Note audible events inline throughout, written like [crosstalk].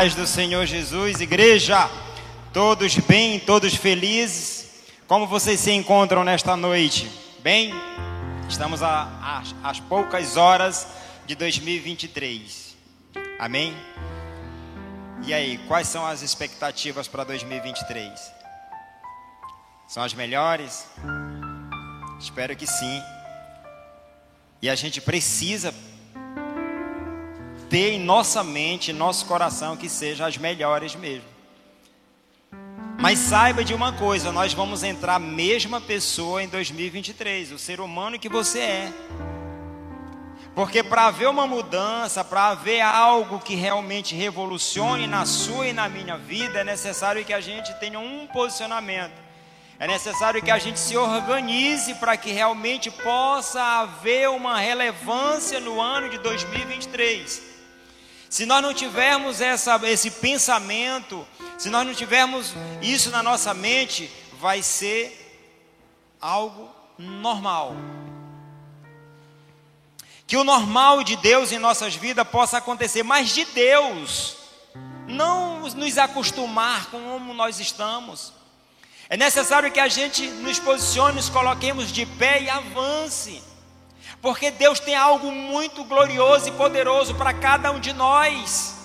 Paz do Senhor Jesus, igreja, todos bem, todos felizes. Como vocês se encontram nesta noite? Bem? Estamos às poucas horas de 2023. Amém? E aí, quais são as expectativas para 2023? São as melhores? Espero que sim. E a gente precisa ter em nossa mente, em nosso coração, que sejam as melhores mesmo. Mas saiba de uma coisa: nós vamos entrar a mesma pessoa em 2023, o ser humano que você é. Porque para haver uma mudança, para haver algo que realmente revolucione na sua e na minha vida, é necessário que a gente tenha um posicionamento. É necessário que a gente se organize para que realmente possa haver uma relevância no ano de 2023. Se nós não tivermos essa, esse pensamento, se nós não tivermos isso na nossa mente, vai ser algo normal. Que o normal de Deus em nossas vidas possa acontecer, mas de Deus, não nos acostumar com como nós estamos. É necessário que a gente nos posicione, nos coloquemos de pé e avance. Porque Deus tem algo muito glorioso e poderoso para cada um de nós.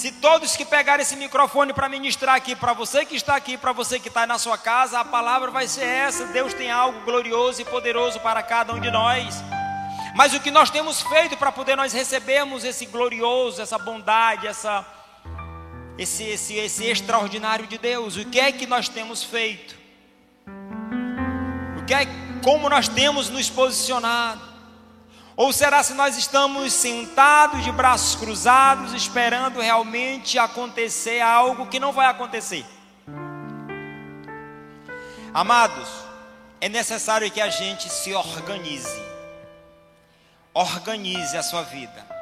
Se todos que pegarem esse microfone para ministrar aqui, para você que está aqui, para você que está na sua casa, a palavra vai ser essa: Deus tem algo glorioso e poderoso para cada um de nós. Mas o que nós temos feito para poder nós recebermos esse glorioso, essa bondade, essa, esse, esse, esse extraordinário de Deus? O que é que nós temos feito? O que é, como nós temos nos posicionado? Ou será se nós estamos sentados de braços cruzados, esperando realmente acontecer algo que não vai acontecer? Amados, é necessário que a gente se organize. Organize a sua vida.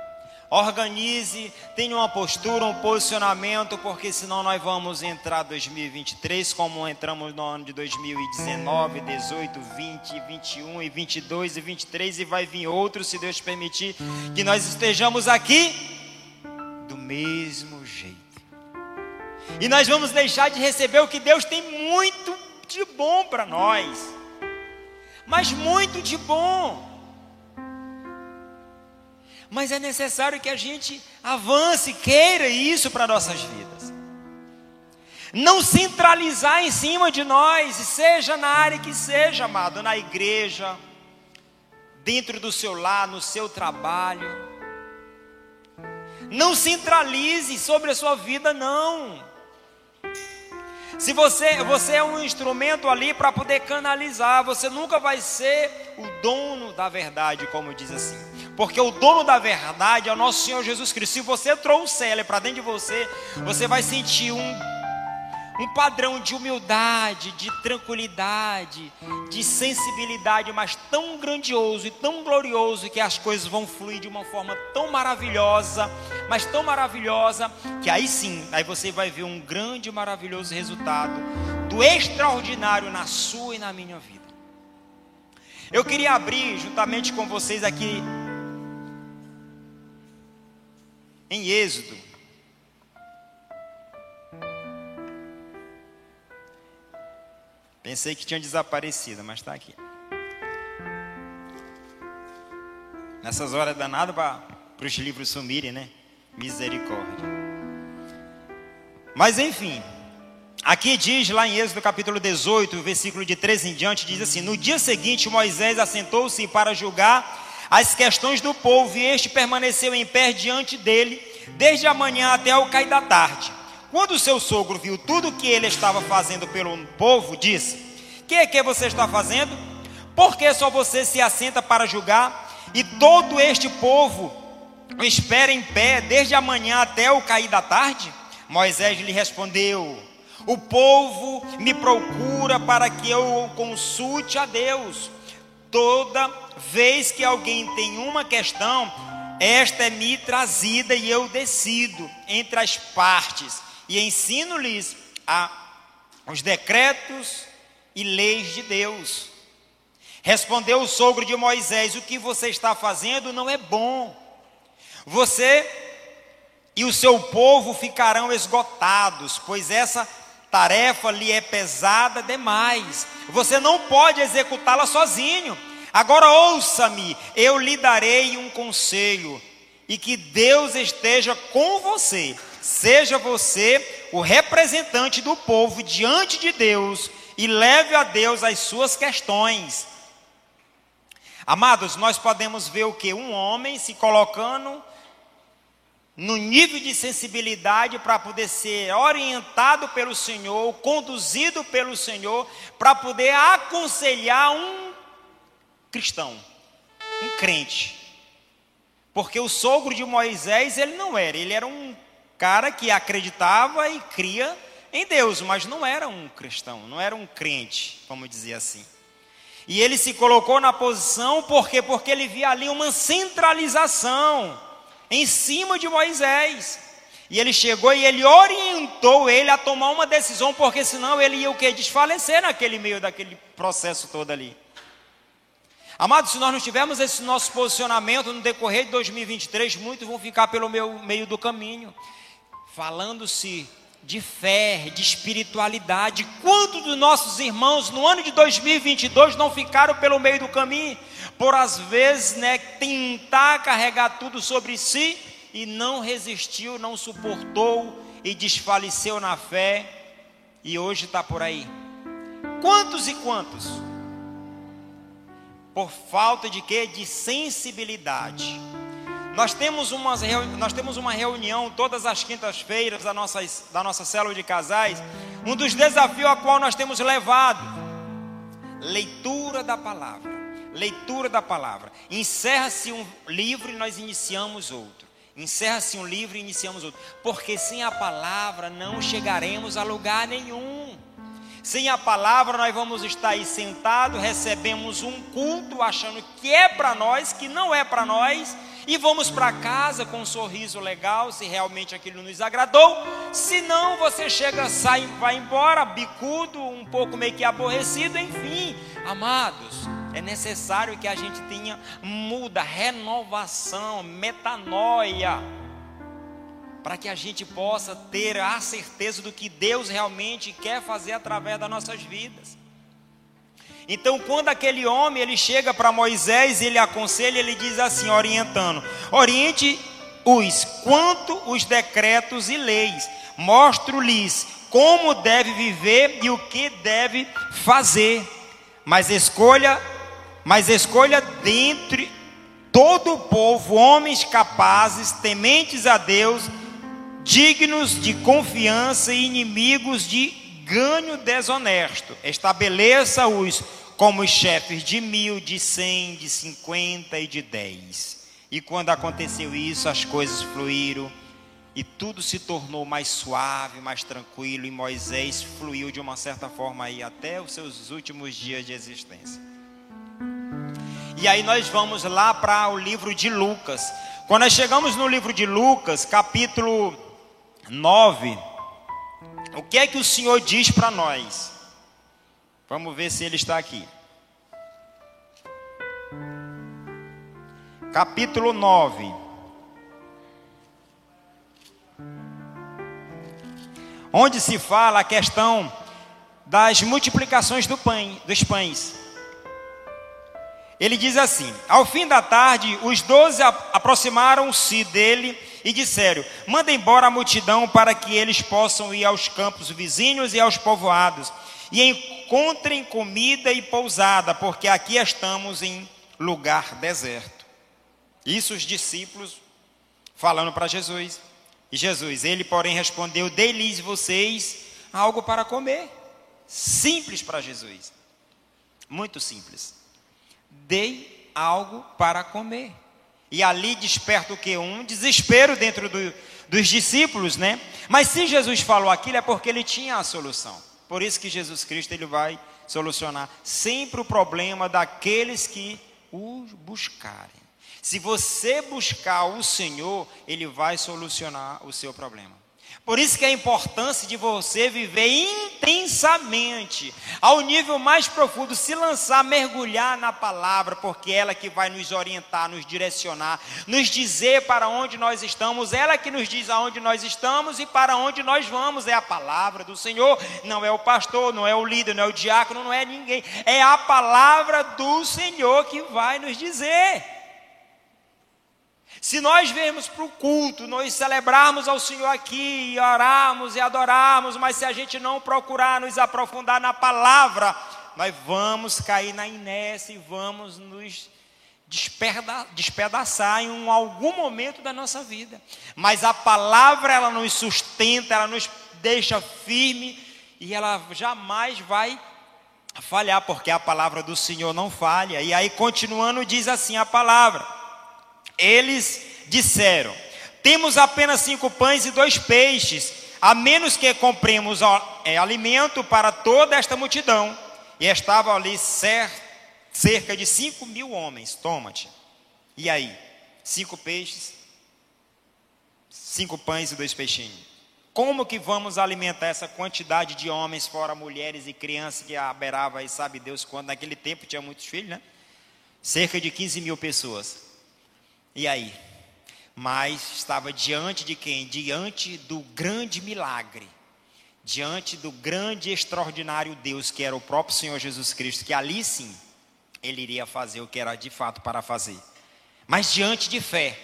Organize, tenha uma postura, um posicionamento, porque senão nós vamos entrar 2023 como entramos no ano de 2019, 18, 20, 21 e 22 e 23 e vai vir outros, se Deus permitir, que nós estejamos aqui do mesmo jeito. E nós vamos deixar de receber o que Deus tem muito de bom para nós. Mas muito de bom. Mas é necessário que a gente avance, queira isso para nossas vidas. Não centralizar em cima de nós, seja na área que seja, amado, na igreja, dentro do seu lar, no seu trabalho. Não centralize sobre a sua vida, não. Se você, você é um instrumento ali para poder canalizar, você nunca vai ser o dono da verdade, como diz assim. Porque o dono da verdade é o nosso Senhor Jesus Cristo. Se você trouxer ele para dentro de você, você vai sentir um, um padrão de humildade, de tranquilidade, de sensibilidade, mas tão grandioso e tão glorioso que as coisas vão fluir de uma forma tão maravilhosa, mas tão maravilhosa, que aí sim, aí você vai ver um grande e maravilhoso resultado do extraordinário na sua e na minha vida. Eu queria abrir juntamente com vocês aqui em Êxodo. Pensei que tinha desaparecido, mas está aqui. Nessas horas danadas para os livros sumirem, né? Misericórdia. Mas enfim, aqui diz lá em Êxodo capítulo 18, versículo de 13 em diante, diz assim: No dia seguinte Moisés assentou-se para julgar as questões do povo, e este permaneceu em pé diante dele, desde a manhã até o cair da tarde. Quando o seu sogro viu tudo o que ele estava fazendo pelo povo, disse: Que é que você está fazendo? Por que só você se assenta para julgar? E todo este povo espera em pé desde a manhã até o cair da tarde? Moisés lhe respondeu: O povo me procura para que eu consulte a Deus. Toda vez que alguém tem uma questão, esta é me trazida e eu decido entre as partes e ensino-lhes os decretos e leis de Deus. Respondeu o sogro de Moisés: O que você está fazendo não é bom. Você e o seu povo ficarão esgotados, pois essa tarefa lhe é pesada demais. Você não pode executá-la sozinho. Agora ouça-me, eu lhe darei um conselho, e que Deus esteja com você. Seja você o representante do povo diante de Deus e leve a Deus as suas questões. Amados, nós podemos ver o que? Um homem se colocando no nível de sensibilidade para poder ser orientado pelo Senhor, conduzido pelo Senhor, para poder aconselhar um cristão, um crente. Porque o sogro de Moisés, ele não era, ele era um cara que acreditava e cria em Deus, mas não era um cristão, não era um crente, vamos dizer assim. E ele se colocou na posição porque porque ele via ali uma centralização em cima de Moisés. E ele chegou e ele orientou ele a tomar uma decisão, porque senão ele ia o que? Desfalecer naquele meio daquele processo todo ali. Amados, se nós não tivermos esse nosso posicionamento no decorrer de 2023, muitos vão ficar pelo meu, meio do caminho, falando-se de fé, de espiritualidade. Quantos dos nossos irmãos no ano de 2022 não ficaram pelo meio do caminho? Por às vezes, né, tentar carregar tudo sobre si e não resistiu, não suportou e desfaleceu na fé e hoje está por aí. Quantos e quantos? Por falta de quê? De sensibilidade. Nós temos, umas, nós temos uma reunião todas as quintas-feiras da nossa, da nossa célula de casais. Um dos desafios a qual nós temos levado: leitura da palavra. Leitura da palavra. Encerra-se um livro e nós iniciamos outro. Encerra-se um livro e iniciamos outro. Porque sem a palavra não chegaremos a lugar nenhum. Sem a palavra nós vamos estar aí sentados, recebemos um culto achando que é para nós, que não é para nós e vamos para casa com um sorriso legal, se realmente aquilo nos agradou. Se não, você chega, sai, vai embora, bicudo, um pouco meio que aborrecido, enfim. Amados, é necessário que a gente tenha muda, renovação, metanoia, para que a gente possa ter a certeza do que Deus realmente quer fazer através das nossas vidas. Então, quando aquele homem ele chega para Moisés, ele aconselha, ele diz assim, orientando: Oriente-os quanto os decretos e leis, mostro-lhes como deve viver e o que deve fazer. Mas escolha, mas escolha dentre todo o povo homens capazes, tementes a Deus, dignos de confiança e inimigos de ganho desonesto. Estabeleça-os como chefes de mil, de cem, de cinquenta e de dez. E quando aconteceu isso, as coisas fluíram e tudo se tornou mais suave, mais tranquilo. E Moisés fluiu de uma certa forma aí até os seus últimos dias de existência. E aí nós vamos lá para o livro de Lucas. Quando nós chegamos no livro de Lucas, capítulo 9, o que é que o Senhor diz para nós? Vamos ver se ele está aqui. Capítulo 9. Onde se fala a questão das multiplicações do pão, dos pães. Ele diz assim: Ao fim da tarde, os doze aproximaram-se dele e disseram: Manda embora a multidão para que eles possam ir aos campos vizinhos e aos povoados e encontrem comida e pousada, porque aqui estamos em lugar deserto. Isso os discípulos falando para Jesus. E Jesus, ele porém respondeu: Dei-lhes vocês algo para comer. Simples para Jesus. Muito simples. Dei algo para comer. E ali desperta o que? Um desespero dentro do, dos discípulos, né? Mas se Jesus falou aquilo é porque ele tinha a solução. Por isso que Jesus Cristo ele vai solucionar sempre o problema daqueles que o buscarem. Se você buscar o Senhor, ele vai solucionar o seu problema. Por isso que é a importância de você viver intensamente, ao nível mais profundo, se lançar, mergulhar na palavra, porque é ela que vai nos orientar, nos direcionar, nos dizer para onde nós estamos, ela que nos diz aonde nós estamos e para onde nós vamos, é a palavra do Senhor, não é o pastor, não é o líder, não é o diácono, não é ninguém, é a palavra do Senhor que vai nos dizer. Se nós vermos para o culto, nós celebrarmos ao Senhor aqui, e orarmos e adorarmos, mas se a gente não procurar nos aprofundar na palavra, nós vamos cair na inércia e vamos nos despedaçar em um, algum momento da nossa vida. Mas a palavra, ela nos sustenta, ela nos deixa firme e ela jamais vai falhar, porque a palavra do Senhor não falha. E aí, continuando, diz assim a palavra. Eles disseram: Temos apenas cinco pães e dois peixes, a menos que compremos é, alimento para toda esta multidão. E estavam ali cerca de cinco mil homens. Toma-te. E aí? Cinco peixes, cinco pães e dois peixinhos. Como que vamos alimentar essa quantidade de homens, fora mulheres e crianças que aberava e sabe Deus quando naquele tempo tinha muitos filhos, né? Cerca de 15 mil pessoas. E aí? Mas estava diante de quem? Diante do grande milagre. Diante do grande e extraordinário Deus, que era o próprio Senhor Jesus Cristo, que ali sim ele iria fazer o que era de fato para fazer. Mas diante de fé.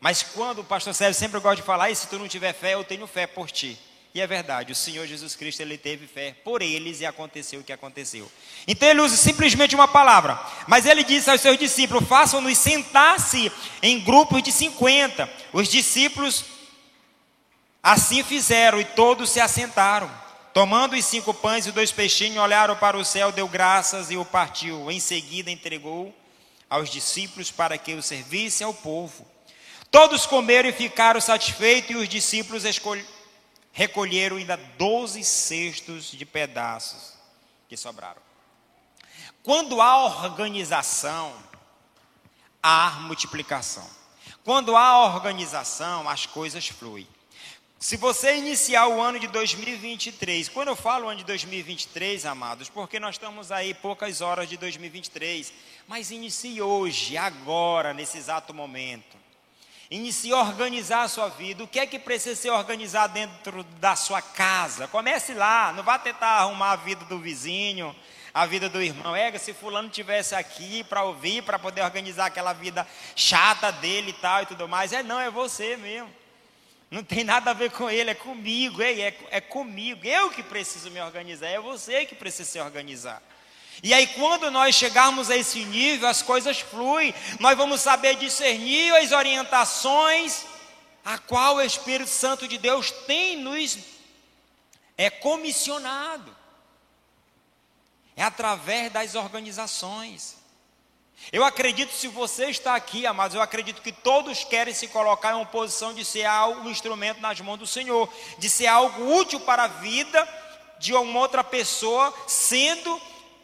Mas quando o pastor Sérgio sempre gosta de falar, e se tu não tiver fé, eu tenho fé por ti. E é verdade, o Senhor Jesus Cristo ele teve fé por eles e aconteceu o que aconteceu. Então ele usa simplesmente uma palavra, mas ele disse aos seus discípulos: façam-nos sentar-se em grupos de 50. Os discípulos assim fizeram e todos se assentaram. Tomando os cinco pães e dois peixinhos, olharam para o céu, deu graças e o partiu. Em seguida entregou aos discípulos para que o servissem ao povo. Todos comeram e ficaram satisfeitos, e os discípulos escolheram recolheram ainda 12 cestos de pedaços que sobraram. Quando há organização, há multiplicação. Quando há organização, as coisas fluem. Se você iniciar o ano de 2023, quando eu falo ano de 2023, amados, porque nós estamos aí poucas horas de 2023, mas inicie hoje, agora, nesse exato momento. Inicie a organizar a sua vida. O que é que precisa ser organizado dentro da sua casa? Comece lá, não vá tentar arrumar a vida do vizinho, a vida do irmão. É, se fulano tivesse aqui para ouvir, para poder organizar aquela vida chata dele e tal e tudo mais. É não, é você mesmo. Não tem nada a ver com ele, é comigo, é, é, é comigo. Eu que preciso me organizar, é você que precisa se organizar. E aí, quando nós chegarmos a esse nível, as coisas fluem, nós vamos saber discernir as orientações a qual o Espírito Santo de Deus tem nos é comissionado. É através das organizações. Eu acredito, se você está aqui, amados, eu acredito que todos querem se colocar em uma posição de ser algo, um instrumento nas mãos do Senhor, de ser algo útil para a vida de uma outra pessoa, sendo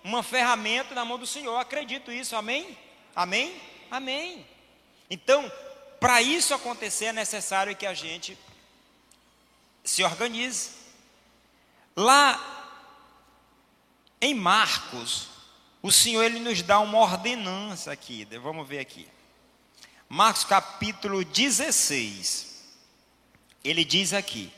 uma ferramenta na mão do Senhor. Eu acredito isso, amém? Amém? Amém. Então, para isso acontecer é necessário que a gente se organize. Lá em Marcos, o Senhor ele nos dá uma ordenança aqui. Vamos ver aqui. Marcos capítulo 16. Ele diz aqui: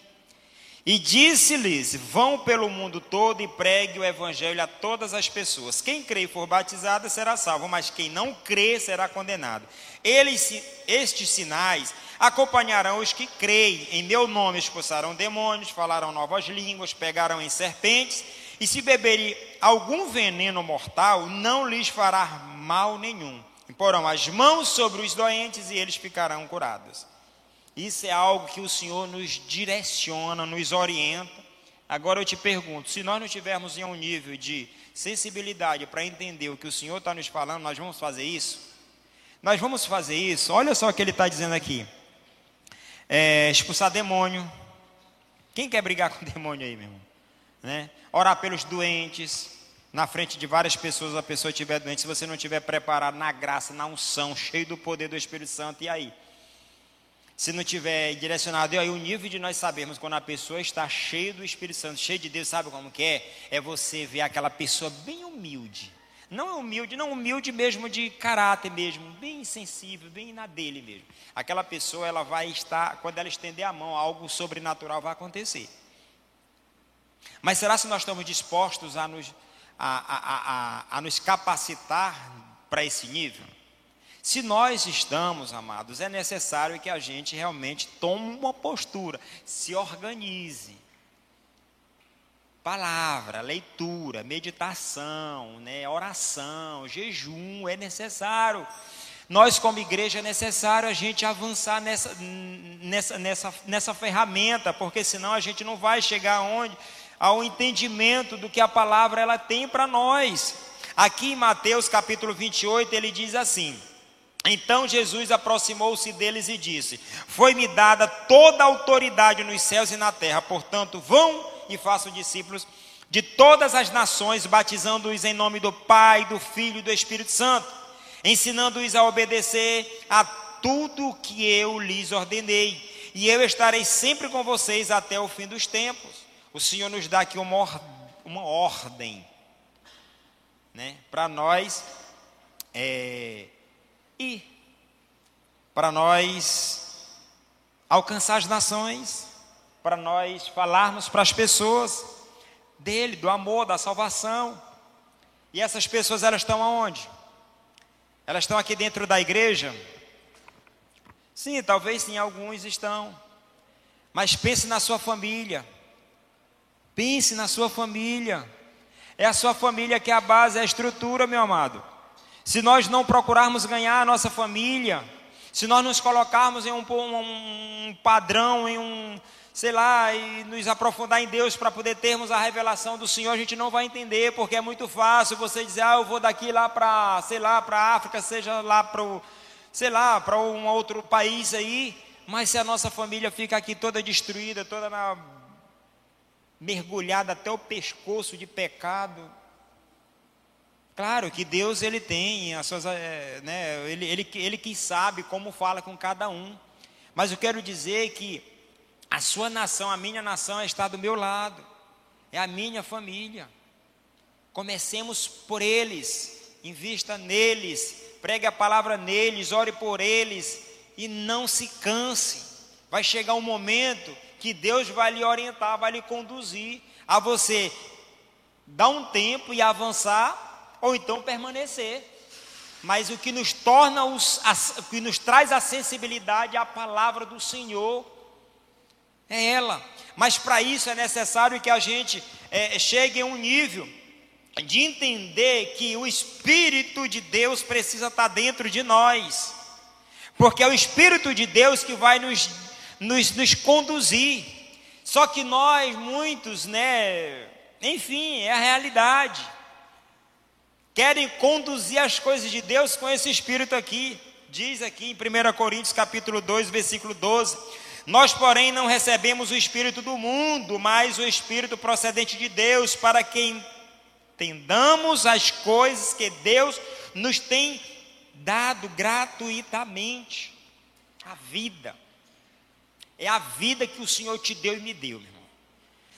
e disse-lhes: Vão pelo mundo todo e pregue o evangelho a todas as pessoas. Quem crê e for batizado será salvo, mas quem não crê será condenado. Eles, estes sinais acompanharão os que creem. Em meu nome expulsarão demônios, falarão novas línguas, pegarão em serpentes, e se beberem algum veneno mortal, não lhes fará mal nenhum. Porão as mãos sobre os doentes e eles ficarão curados. Isso é algo que o Senhor nos direciona, nos orienta. Agora eu te pergunto: se nós não tivermos em um nível de sensibilidade para entender o que o Senhor está nos falando, nós vamos fazer isso? Nós vamos fazer isso? Olha só o que ele está dizendo aqui: é, expulsar demônio. Quem quer brigar [laughs] com demônio aí, meu irmão? Né? Orar pelos doentes. Na frente de várias pessoas, a pessoa estiver doente, se você não estiver preparado na graça, na unção, cheio do poder do Espírito Santo, e aí? Se não tiver direcionado, e aí o nível de nós sabermos quando a pessoa está cheia do Espírito Santo, cheia de Deus, sabe como que é? É você ver aquela pessoa bem humilde. Não é humilde, não humilde mesmo de caráter mesmo, bem sensível, bem na dele mesmo. Aquela pessoa, ela vai estar, quando ela estender a mão, algo sobrenatural vai acontecer. Mas será se nós estamos dispostos a nos, a, a, a, a nos capacitar para esse nível? Se nós estamos, amados, é necessário que a gente realmente tome uma postura, se organize. Palavra, leitura, meditação, né, oração, jejum, é necessário. Nós, como igreja, é necessário a gente avançar nessa, nessa, nessa, nessa ferramenta, porque senão a gente não vai chegar aonde? Ao entendimento do que a palavra ela tem para nós. Aqui em Mateus capítulo 28, ele diz assim: então Jesus aproximou-se deles e disse: Foi-me dada toda a autoridade nos céus e na terra, portanto, vão e façam discípulos de todas as nações, batizando-os em nome do Pai, do Filho e do Espírito Santo, ensinando-os a obedecer a tudo o que eu lhes ordenei, e eu estarei sempre com vocês até o fim dos tempos. O Senhor nos dá aqui uma, uma ordem, né, para nós. É, e para nós alcançar as nações, para nós falarmos para as pessoas dele, do amor, da salvação. E essas pessoas elas estão aonde? Elas estão aqui dentro da igreja? Sim, talvez sim, alguns estão. Mas pense na sua família. Pense na sua família. É a sua família que é a base, é a estrutura, meu amado se nós não procurarmos ganhar a nossa família, se nós nos colocarmos em um, um, padrão, em um, sei lá, e nos aprofundar em Deus para poder termos a revelação do Senhor, a gente não vai entender, porque é muito fácil você dizer, ah, eu vou daqui lá para, sei lá, para a África, seja lá para o, sei lá, para um outro país aí, mas se a nossa família fica aqui toda destruída, toda na, mergulhada até o pescoço de pecado, Claro que Deus ele tem as suas, é, né, ele, ele, ele que sabe como fala com cada um. Mas eu quero dizer que a sua nação, a minha nação está do meu lado. É a minha família. Comecemos por eles, invista neles, pregue a palavra neles, ore por eles e não se canse. Vai chegar um momento que Deus vai lhe orientar, vai lhe conduzir a você dar um tempo e avançar ou então permanecer. Mas o que nos torna, os, o que nos traz a sensibilidade à palavra do Senhor é ela. Mas para isso é necessário que a gente é, chegue a um nível de entender que o Espírito de Deus precisa estar dentro de nós, porque é o Espírito de Deus que vai nos, nos, nos conduzir. Só que nós, muitos, né, enfim, é a realidade querem conduzir as coisas de Deus com esse espírito aqui. Diz aqui em 1 Coríntios capítulo 2, versículo 12: Nós, porém, não recebemos o espírito do mundo, mas o espírito procedente de Deus, para que entendamos as coisas que Deus nos tem dado gratuitamente. A vida. É a vida que o Senhor te deu e me deu, meu irmão.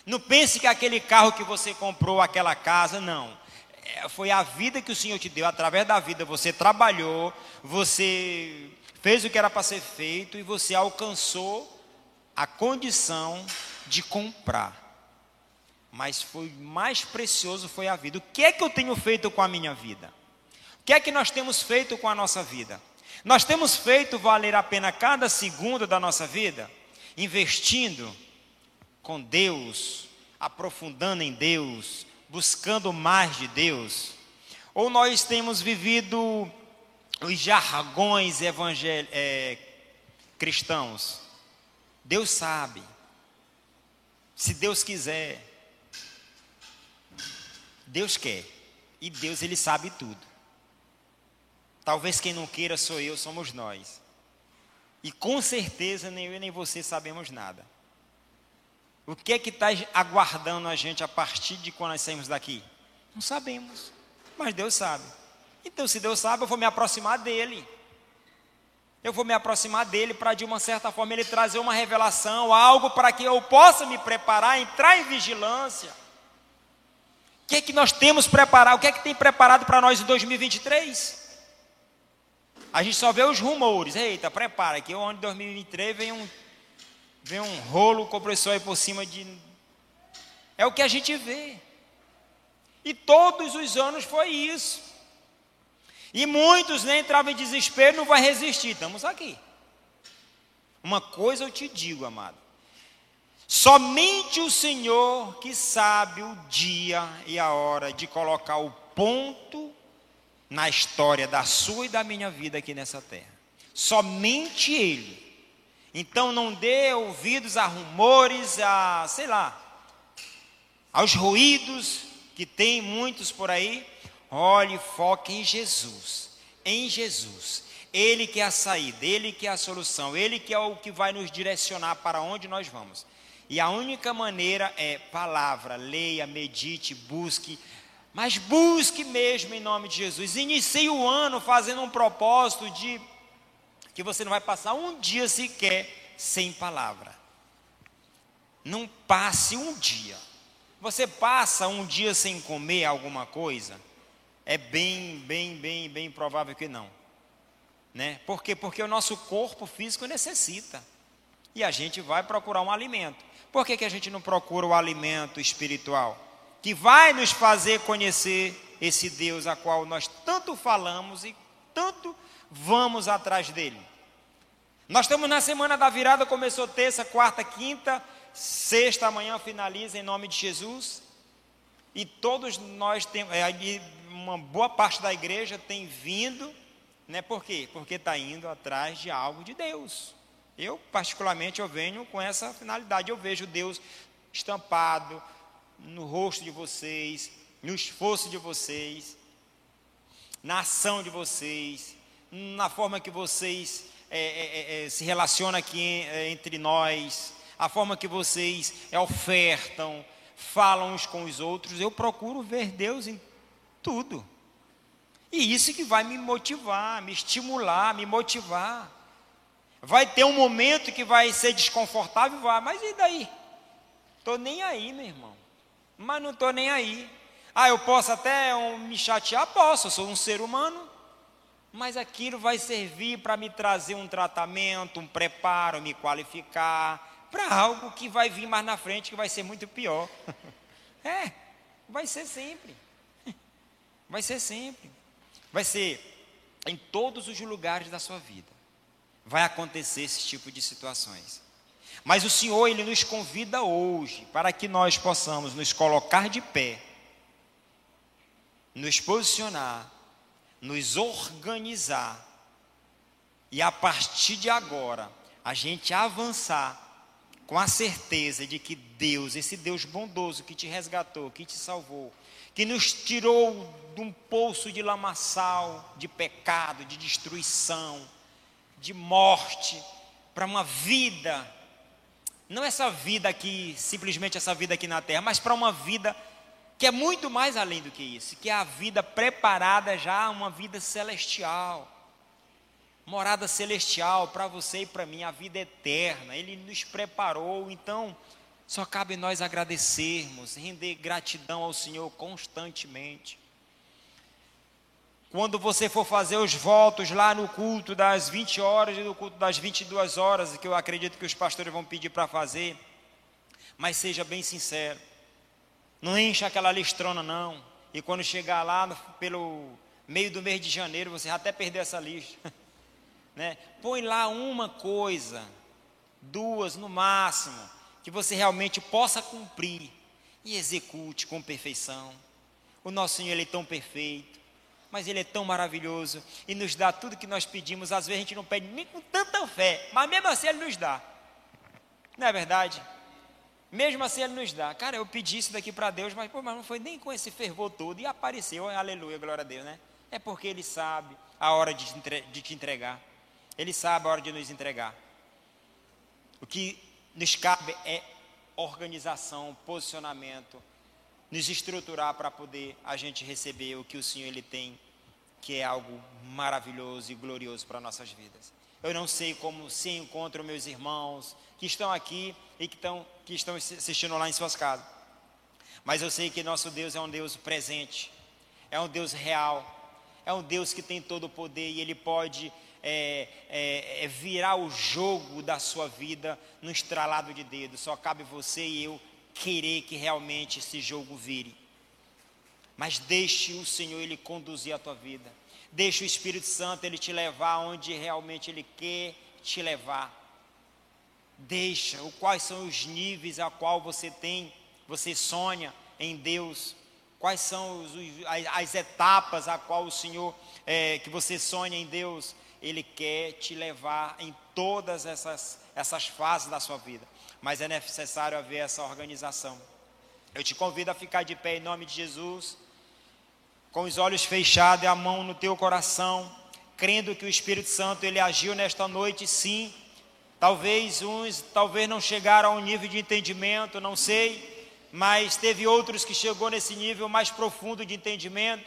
Não pense que aquele carro que você comprou, aquela casa, não. É, foi a vida que o Senhor te deu, através da vida você trabalhou, você fez o que era para ser feito e você alcançou a condição de comprar. Mas foi mais precioso foi a vida. O que é que eu tenho feito com a minha vida? O que é que nós temos feito com a nossa vida? Nós temos feito valer a pena cada segundo da nossa vida, investindo com Deus, aprofundando em Deus, buscando mais de Deus? Ou nós temos vivido os jargões evangel... É, cristãos? Deus sabe. Se Deus quiser. Deus quer. E Deus, Ele sabe tudo. Talvez quem não queira sou eu, somos nós. E com certeza nem eu nem você sabemos nada. O que é que está aguardando a gente a partir de quando nós saímos daqui? Não sabemos, mas Deus sabe. Então, se Deus sabe, eu vou me aproximar dele. Eu vou me aproximar dele para, de uma certa forma, ele trazer uma revelação, algo para que eu possa me preparar, entrar em vigilância. O que é que nós temos preparado? O que é que tem preparado para nós em 2023? A gente só vê os rumores. Eita, prepara que o ano de 2023 vem um, vem um rolo compressor aí por cima de. É o que a gente vê. E todos os anos foi isso. E muitos nem entravam em desespero, não vai resistir. Estamos aqui. Uma coisa eu te digo, amado. Somente o Senhor que sabe o dia e a hora de colocar o ponto na história da sua e da minha vida aqui nessa terra. Somente Ele. Então não dê ouvidos a rumores, a, sei lá, aos ruídos que tem muitos por aí. Olhe, foque em Jesus. Em Jesus. Ele que é a saída, Ele que é a solução, Ele que é o que vai nos direcionar para onde nós vamos. E a única maneira é palavra, leia, medite, busque, mas busque mesmo em nome de Jesus. Inicie o ano fazendo um propósito de que você não vai passar um dia sequer sem palavra. Não passe um dia. Você passa um dia sem comer alguma coisa? É bem, bem, bem, bem provável que não. Né? Por quê? Porque o nosso corpo físico necessita. E a gente vai procurar um alimento. Por que, que a gente não procura o alimento espiritual? que vai nos fazer conhecer esse Deus a qual nós tanto falamos e tanto vamos atrás dele. Nós estamos na semana da virada, começou terça, quarta, quinta, sexta, amanhã finaliza em nome de Jesus. E todos nós temos, é, uma boa parte da igreja tem vindo, né? Por quê? Porque está indo atrás de algo de Deus. Eu, particularmente, eu venho com essa finalidade. Eu vejo Deus estampado, no rosto de vocês, no esforço de vocês, na ação de vocês, na forma que vocês é, é, é, é se relacionam aqui é, entre nós, a forma que vocês é, ofertam, falam uns com os outros. Eu procuro ver Deus em tudo. E isso que vai me motivar, me estimular, me motivar. Vai ter um momento que vai ser desconfortável, vai, mas e daí? Estou nem aí, meu irmão mas não estou nem aí. Ah, eu posso até me chatear? Posso, eu sou um ser humano. Mas aquilo vai servir para me trazer um tratamento, um preparo, me qualificar para algo que vai vir mais na frente, que vai ser muito pior. [laughs] É, vai ser sempre. [laughs] Vai ser sempre. Vai ser em todos os lugares da sua vida. Vai acontecer esse tipo de situações. Mas o Senhor, Ele nos convida hoje para que nós possamos nos colocar de pé, nos posicionar, nos organizar. E a partir de agora a gente avançar com a certeza de que Deus, esse Deus bondoso que te resgatou, que te salvou, que nos tirou de um poço de lamaçal, de pecado, de destruição, de morte, para uma vida não essa vida aqui, simplesmente essa vida aqui na terra, mas para uma vida que é muito mais além do que isso, que é a vida preparada já, uma vida celestial. Morada celestial para você e para mim, a vida eterna. Ele nos preparou, então só cabe nós agradecermos, render gratidão ao Senhor constantemente. Quando você for fazer os votos lá no culto das 20 horas e no culto das 22 horas, que eu acredito que os pastores vão pedir para fazer, mas seja bem sincero. Não encha aquela listrona não. E quando chegar lá no, pelo meio do mês de janeiro, você até perder essa lista. [laughs] né? Põe lá uma coisa, duas no máximo, que você realmente possa cumprir e execute com perfeição. O nosso Senhor ele é tão perfeito mas Ele é tão maravilhoso e nos dá tudo que nós pedimos. Às vezes a gente não pede nem com tanta fé, mas mesmo assim Ele nos dá. Não é verdade? Mesmo assim Ele nos dá. Cara, eu pedi isso daqui para Deus, mas, pô, mas não foi nem com esse fervor todo e apareceu. Aleluia, glória a Deus, né? É porque Ele sabe a hora de te, de te entregar. Ele sabe a hora de nos entregar. O que nos cabe é organização, posicionamento, nos estruturar para poder a gente receber o que o Senhor ele tem, que é algo maravilhoso e glorioso para nossas vidas. Eu não sei como se encontram meus irmãos que estão aqui e que estão, que estão assistindo lá em suas casas. Mas eu sei que nosso Deus é um Deus presente, é um Deus real, é um Deus que tem todo o poder e Ele pode é, é, é virar o jogo da sua vida no estralado de dedo. Só cabe você e eu querer que realmente esse jogo vire. Mas deixe o Senhor Ele conduzir a tua vida. Deixe o Espírito Santo Ele te levar onde realmente Ele quer te levar. Deixa quais são os níveis a qual você tem, você sonha em Deus. Quais são os, as, as, etapas a qual o Senhor é, que você sonha em Deus? Ele quer te levar em todas essas, essas fases da sua vida. Mas é necessário haver essa organização. Eu te convido a ficar de pé em nome de Jesus com os olhos fechados e a mão no teu coração, crendo que o Espírito Santo ele agiu nesta noite, sim. Talvez uns, talvez não chegaram a um nível de entendimento, não sei, mas teve outros que chegou nesse nível mais profundo de entendimento.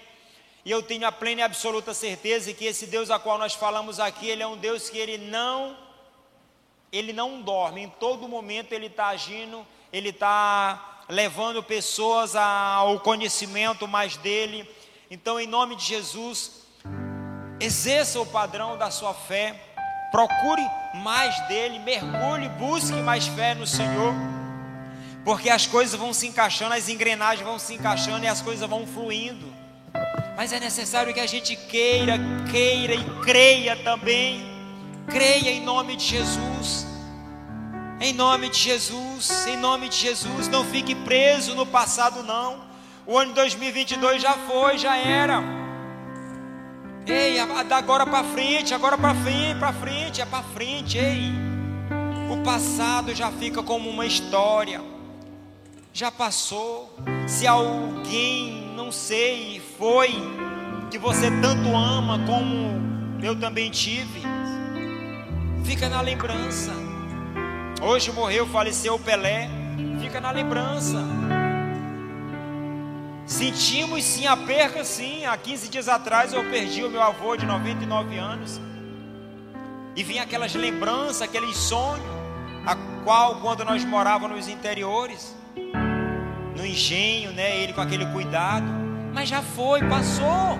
E eu tenho a plena e absoluta certeza que esse Deus a qual nós falamos aqui, ele é um Deus que ele não ele não dorme, em todo momento ele está agindo, ele está levando pessoas ao conhecimento mais dele, então, em nome de Jesus, exerça o padrão da sua fé, procure mais dele, mergulhe, busque mais fé no Senhor, porque as coisas vão se encaixando, as engrenagens vão se encaixando e as coisas vão fluindo. Mas é necessário que a gente queira, queira e creia também. Creia em nome de Jesus. Em nome de Jesus, em nome de Jesus, não fique preso no passado não. O ano 2022 já foi, já era. Ei, da agora para frente, agora para frente, para frente, é para frente, ei. O passado já fica como uma história. Já passou. Se alguém, não sei, foi que você tanto ama como eu também tive, fica na lembrança. Hoje morreu, faleceu o Pelé, fica na lembrança. Sentimos sim a perca, sim. Há 15 dias atrás eu perdi o meu avô de 99 anos. E vinha aquelas lembranças, aqueles sonhos, a qual quando nós morávamos nos interiores, no engenho, né, ele com aquele cuidado, mas já foi, passou.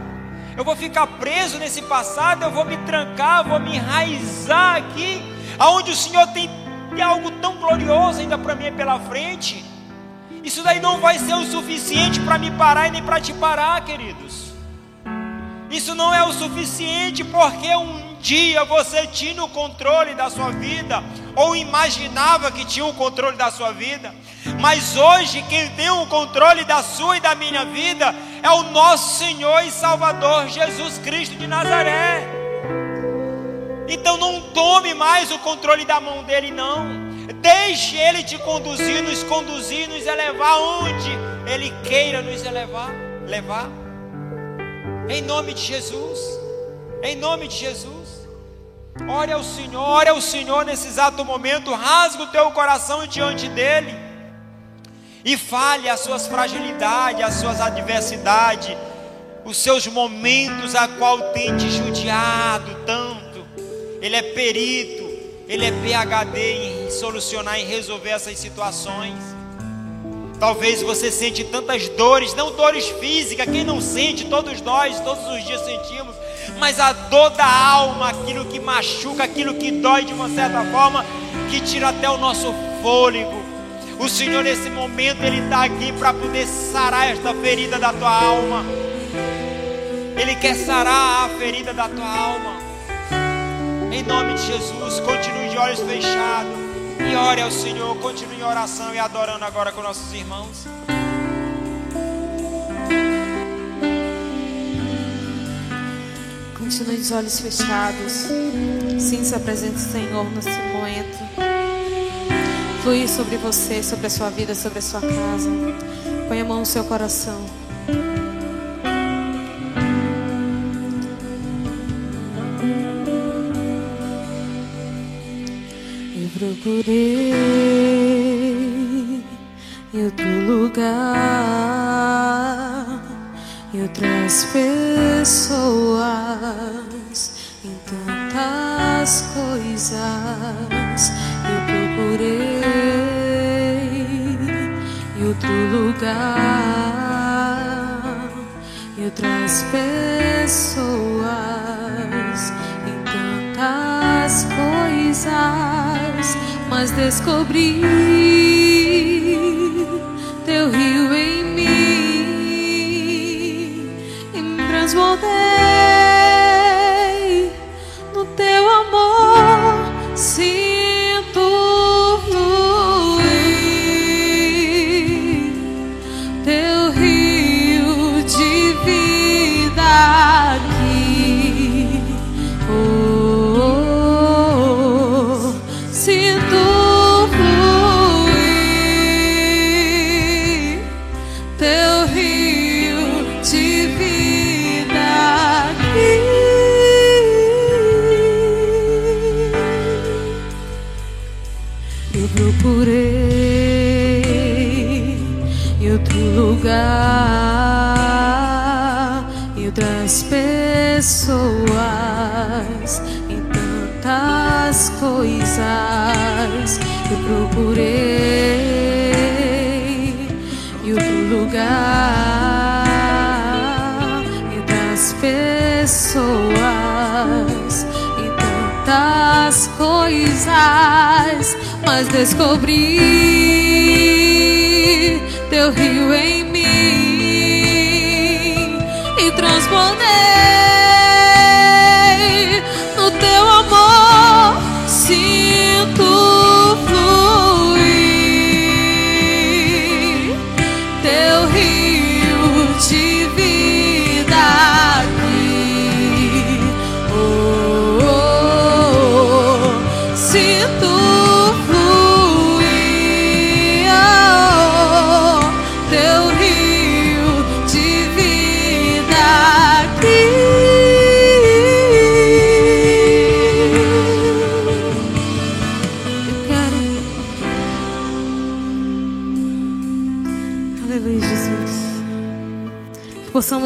Eu vou ficar preso nesse passado, eu vou me trancar, vou me enraizar aqui, aonde o Senhor tem algo tão glorioso ainda para mim pela frente. Isso daí não vai ser o suficiente para me parar e nem para te parar, queridos. Isso não é o suficiente porque um dia você tinha o controle da sua vida, ou imaginava que tinha o controle da sua vida, mas hoje quem tem o controle da sua e da minha vida é o nosso Senhor e Salvador Jesus Cristo de Nazaré. Então não tome mais o controle da mão dele, não. Deixe Ele te conduzir, nos conduzir, nos elevar onde Ele queira nos elevar, levar. Em nome de Jesus. Em nome de Jesus. Ore ao Senhor, ore ao Senhor nesse exato momento, rasga o teu coração diante dEle. E fale as suas fragilidades, as suas adversidades, os seus momentos a qual tem te judiado tanto. Ele é perito ele é PhD em solucionar e resolver essas situações. Talvez você sente tantas dores, não dores físicas, quem não sente, todos nós, todos os dias sentimos, mas a dor da alma, aquilo que machuca, aquilo que dói de uma certa forma, que tira até o nosso fôlego. O Senhor, nesse momento, Ele está aqui para poder sarar esta ferida da tua alma. Ele quer sarar a ferida da tua alma. Em nome de Jesus, continue de olhos fechados e ore ao Senhor. Continue em oração e adorando agora com nossos irmãos. Continue de olhos fechados. Sinta a presença do Senhor nesse momento. Flui sobre você, sobre a sua vida, sobre a sua casa. Põe a mão no seu coração. procurei outro lugar e outras pessoas em tantas coisas. Eu procurei outro lugar e outras pessoas em tantas coisas mas descobri descobrir.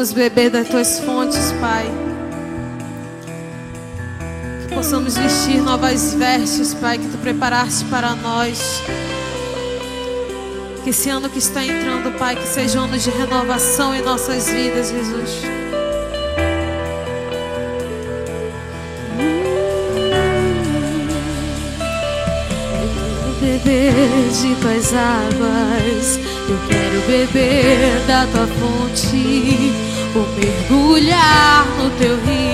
possamos beber das tuas fontes, Pai. Que possamos vestir novas vestes, Pai, que tu preparaste para nós. Que esse ano que está entrando, Pai, que seja um ano de renovação em nossas vidas, Jesus. beber de tuas águas, eu quero beber da tua fonte. Vou mergulhar no teu rio.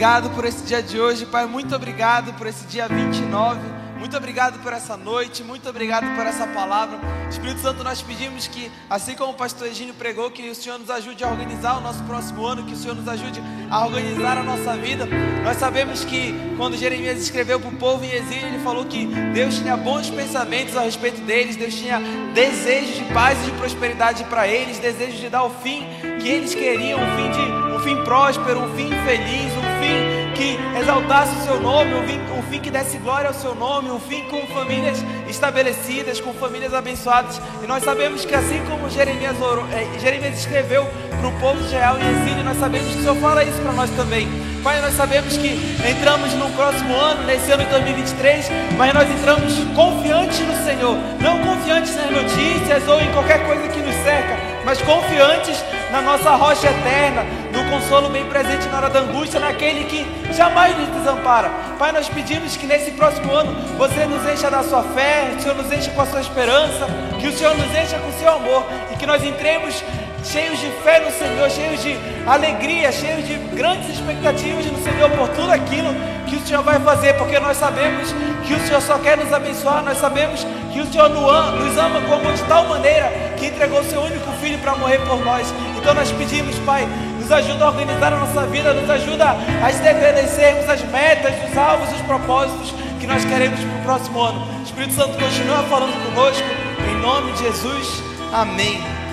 obrigado por esse dia de hoje, Pai. Muito obrigado por esse dia 29. Muito obrigado por essa noite, muito obrigado por essa palavra. Espírito Santo, nós pedimos que, assim como o pastor Egílio pregou, que o Senhor nos ajude a organizar o nosso próximo ano, que o Senhor nos ajude a organizar a nossa vida. Nós sabemos que quando Jeremias escreveu para o povo em exílio, ele falou que Deus tinha bons pensamentos a respeito deles, Deus tinha desejos de paz e de prosperidade para eles, desejos de dar o fim que eles queriam, um fim de um fim próspero, um fim feliz, um fim que exaltasse o seu nome, um fim, um fim que desse glória ao seu nome, um fim com famílias estabelecidas, com famílias abençoadas. E nós sabemos que assim como Jeremias, orou, eh, Jeremias escreveu para o povo de Israel em exílio, nós sabemos que o Senhor fala isso para nós também. Pai, nós sabemos que entramos no próximo ano, nesse ano de 2023, mas nós entramos confiantes no Senhor, não confiantes nas notícias ou em qualquer coisa que nos cerca, mas confiantes na nossa rocha eterna, consolo bem presente na hora da angústia, naquele que jamais nos desampara. Pai, nós pedimos que nesse próximo ano você nos encha da sua fé, o Senhor nos encha com a sua esperança, que o Senhor nos encha com o seu amor e que nós entremos cheios de fé no Senhor, cheios de alegria, cheios de grandes expectativas no Senhor por tudo aquilo que o Senhor vai fazer, porque nós sabemos que o Senhor só quer nos abençoar, nós sabemos que o Senhor nos ama como de tal maneira que entregou seu único filho para morrer por nós. Então nós pedimos, Pai, nos ajuda a organizar a nossa vida, nos ajuda a estabelecermos as metas, os alvos, os propósitos que nós queremos para o próximo ano. Espírito Santo continua falando conosco, em nome de Jesus, amém.